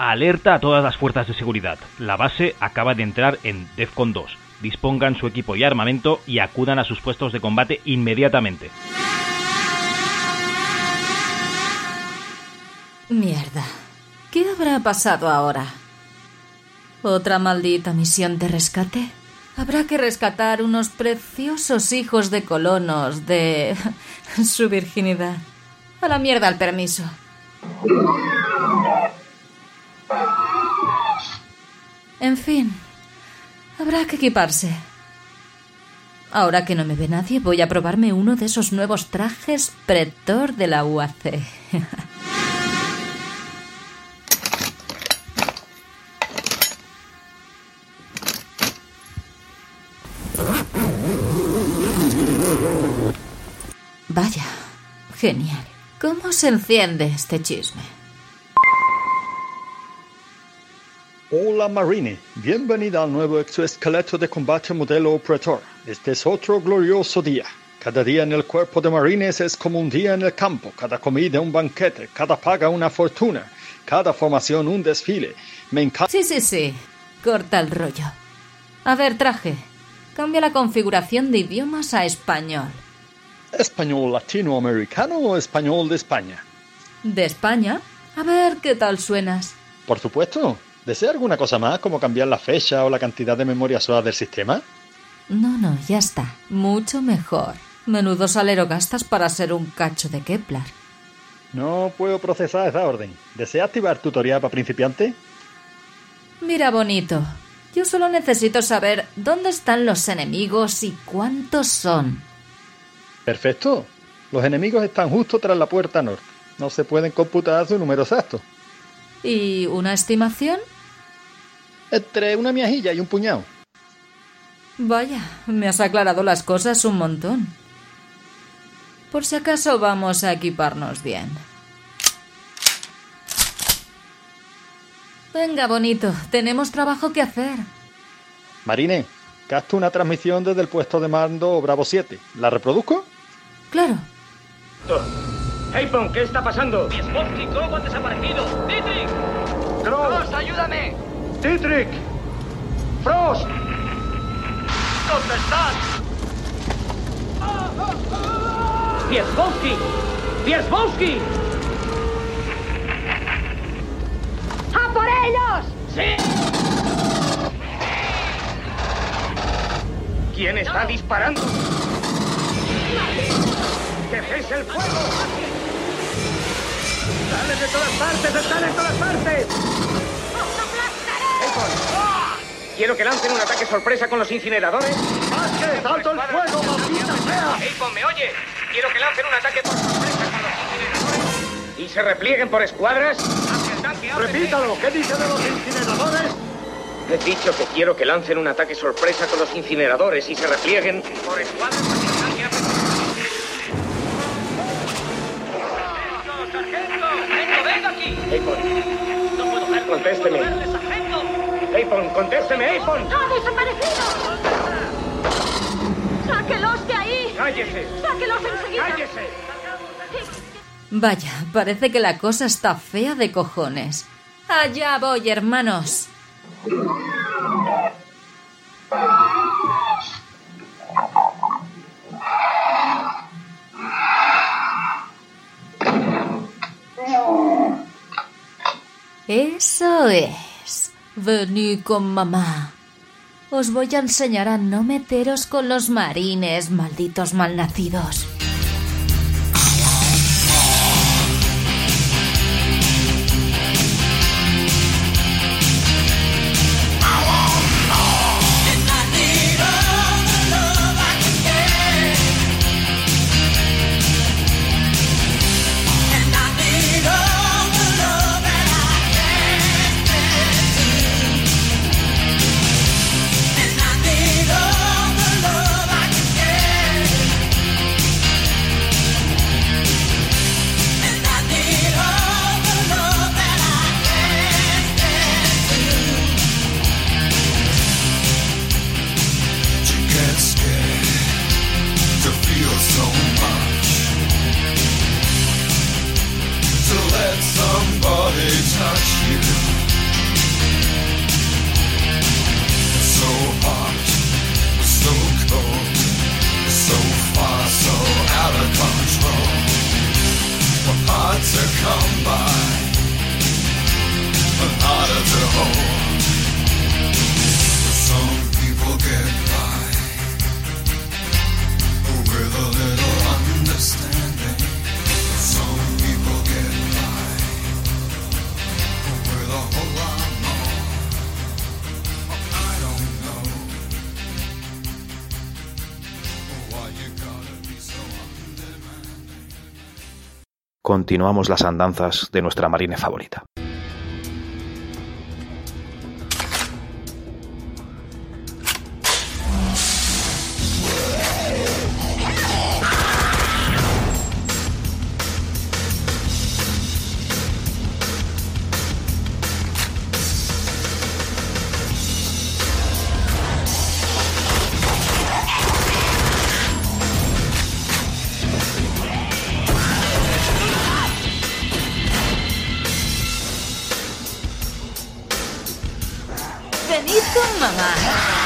Alerta a todas las fuerzas de seguridad. La base acaba de entrar en DEFCON 2. Dispongan su equipo y armamento y acudan a sus puestos de combate inmediatamente. Mierda. ¿Qué habrá pasado ahora? ¿Otra maldita misión de rescate? Habrá que rescatar unos preciosos hijos de colonos de su virginidad. A la mierda el permiso. En fin, habrá que equiparse. Ahora que no me ve nadie, voy a probarme uno de esos nuevos trajes pretor de la UAC. Vaya, genial. ¿Cómo se enciende este chisme? Hola Marine, bienvenida al nuevo exoesqueleto de combate modelo Pretor. Este es otro glorioso día. Cada día en el cuerpo de marines es como un día en el campo, cada comida un banquete, cada paga una fortuna, cada formación un desfile. Me encanta. Sí, sí, sí. Corta el rollo. A ver, traje. Cambia la configuración de idiomas a español. ¿Español latinoamericano o español de España? ¿De España? A ver qué tal suenas. Por supuesto. ¿Desea alguna cosa más, como cambiar la fecha o la cantidad de memoria SOA del sistema? No, no, ya está. Mucho mejor. Menudo salero gastas para ser un cacho de Kepler. No puedo procesar esa orden. ¿Desea activar tutorial para principiante? Mira, bonito. Yo solo necesito saber dónde están los enemigos y cuántos son. Perfecto. Los enemigos están justo tras la puerta norte. No se pueden computar su número exacto. ¿Y una estimación? Entre una miajilla y un puñado. Vaya, me has aclarado las cosas un montón. Por si acaso vamos a equiparnos bien. Venga, bonito, tenemos trabajo que hacer. Marine, capto una transmisión desde el puesto de mando Bravo 7. ¿La reproduzco? Claro. Apon, ¿qué está pasando? Miesbowski y Crow han desaparecido. ¡Dietrich! ¡Frost, ayúdame! ¡Dietrich! ¡Frost! ¿Dónde están? ¡Miesbowski! ¡Miesbowski! ¡A por ellos! ¡Sí! ¿Quién está disparando? ¡Que cese el fuego! ¡Salen de todas partes! ¡Están en todas partes! Quiero que lancen un ataque sorpresa con los incineradores. ¡Vázquez, alto el fuego, maldita sea! ¿me oye? Quiero que lancen un ataque por sorpresa con los incineradores. ¿Y se replieguen por escuadras? Hacia el tanque, ábrete. Repítalo, ¿qué dice de los incineradores? He dicho que quiero que lancen un ataque sorpresa con los incineradores y se replieguen por escuadras Contésteme. Apon, contésteme, Apon. ¡Ha desaparecido! ¡Sáquelos de ahí! ¡Cállese! ¡Sáquelos enseguida! ¡Cállese! Vaya, parece que la cosa está fea de cojones. Allá voy, hermanos. Eso es. Venid con mamá. Os voy a enseñar a no meteros con los marines, malditos malnacidos. Continuamos las andanzas de nuestra marine favorita. Venid con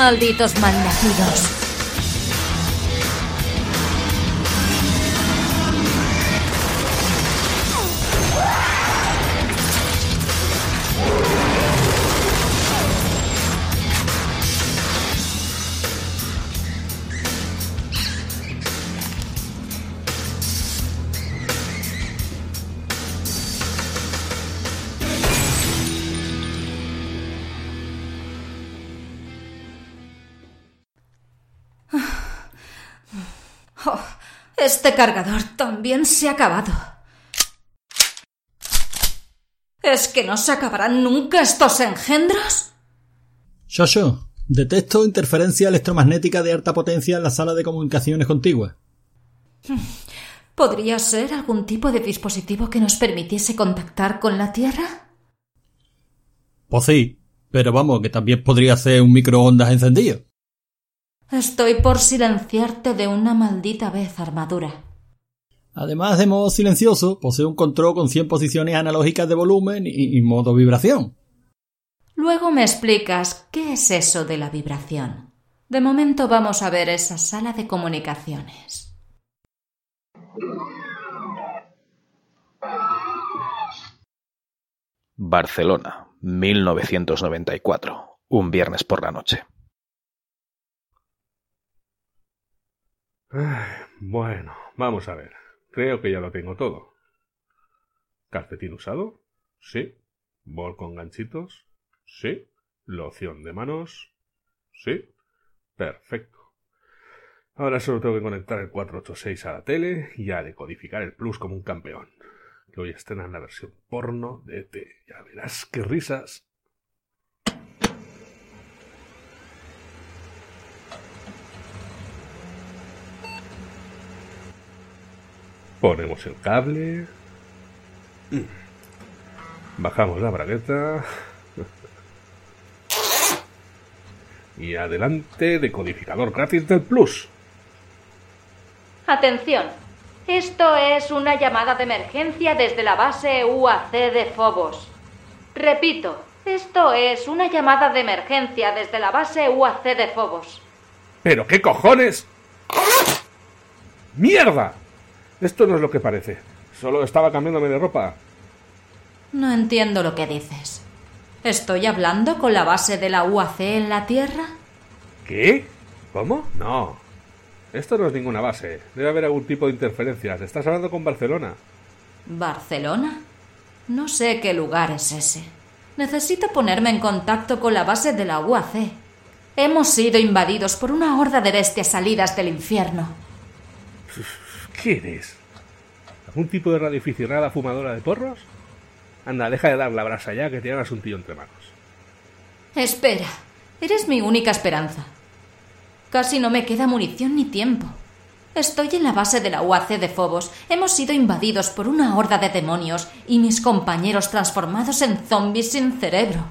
Malditos malnacidos. Este cargador también se ha acabado. ¿Es que no se acabarán nunca estos engendros? Shosho, detecto interferencia electromagnética de alta potencia en la sala de comunicaciones contigua. ¿Podría ser algún tipo de dispositivo que nos permitiese contactar con la Tierra? Pues sí, pero vamos, que también podría ser un microondas encendido. Estoy por silenciarte de una maldita vez, armadura. Además de modo silencioso, posee un control con 100 posiciones analógicas de volumen y, y modo vibración. Luego me explicas qué es eso de la vibración. De momento vamos a ver esa sala de comunicaciones. Barcelona, 1994. Un viernes por la noche. Bueno, vamos a ver. Creo que ya lo tengo todo. ¿Calcetín usado? Sí. ¿Bol con ganchitos? Sí. ¿Loción de manos? Sí. Perfecto. Ahora solo tengo que conectar el 486 a la tele y a decodificar el plus como un campeón. Que hoy estrenan la versión porno de ET. Ya verás qué risas. Ponemos el cable. Bajamos la bragueta. Y adelante, decodificador gratis del Plus. Atención. Esto es una llamada de emergencia desde la base UAC de Phobos. Repito, esto es una llamada de emergencia desde la base UAC de Phobos. ¿Pero qué cojones? ¡Mierda! Esto no es lo que parece. Solo estaba cambiándome de ropa. No entiendo lo que dices. ¿Estoy hablando con la base de la UAC en la Tierra? ¿Qué? ¿Cómo? No. Esto no es ninguna base. Debe haber algún tipo de interferencias. Estás hablando con Barcelona. ¿Barcelona? No sé qué lugar es ese. Necesito ponerme en contacto con la base de la UAC. Hemos sido invadidos por una horda de bestias salidas del infierno. ¿Qué eres? ¿Algún tipo de radioaficionada fumadora de porros? Anda, deja de dar la brasa ya que tienes un tío entre manos. Espera, eres mi única esperanza. Casi no me queda munición ni tiempo. Estoy en la base de la UAC de Phobos. Hemos sido invadidos por una horda de demonios y mis compañeros transformados en zombies sin cerebro.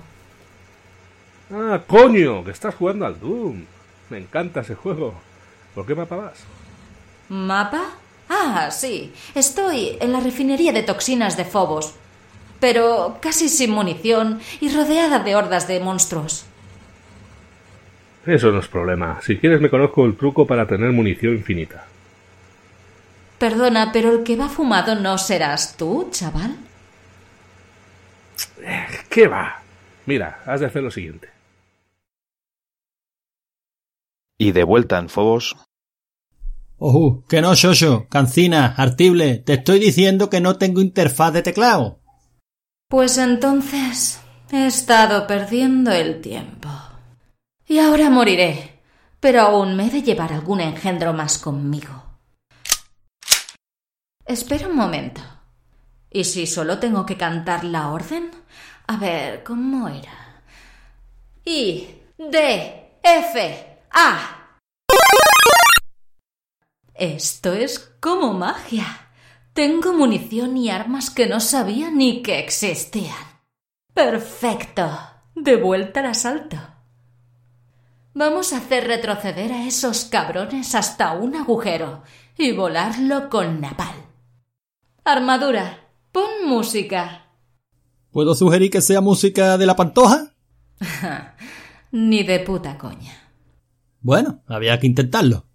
Ah, coño, que estás jugando al Doom. Me encanta ese juego. ¿Por qué mapa vas? ¿Mapa? Ah, sí. Estoy en la refinería de toxinas de Phobos. Pero casi sin munición y rodeada de hordas de monstruos. Eso no es problema. Si quieres me conozco el truco para tener munición infinita. Perdona, pero el que va fumado no serás tú, chaval. ¿Qué va? Mira, has de hacer lo siguiente. Y de vuelta en Fobos. Ojo, que no, Shosho, Cancina, Artible, te estoy diciendo que no tengo interfaz de teclado. Pues entonces he estado perdiendo el tiempo. Y ahora moriré, pero aún me he de llevar algún engendro más conmigo. Espera un momento. ¿Y si solo tengo que cantar la orden? A ver, ¿cómo era? I, D, F, A. Esto es como magia. Tengo munición y armas que no sabía ni que existían. Perfecto. De vuelta al asalto. Vamos a hacer retroceder a esos cabrones hasta un agujero y volarlo con napal. Armadura, pon música. ¿Puedo sugerir que sea música de la pantoja? Ni de puta coña. Bueno, había que intentarlo.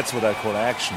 That's what I call action.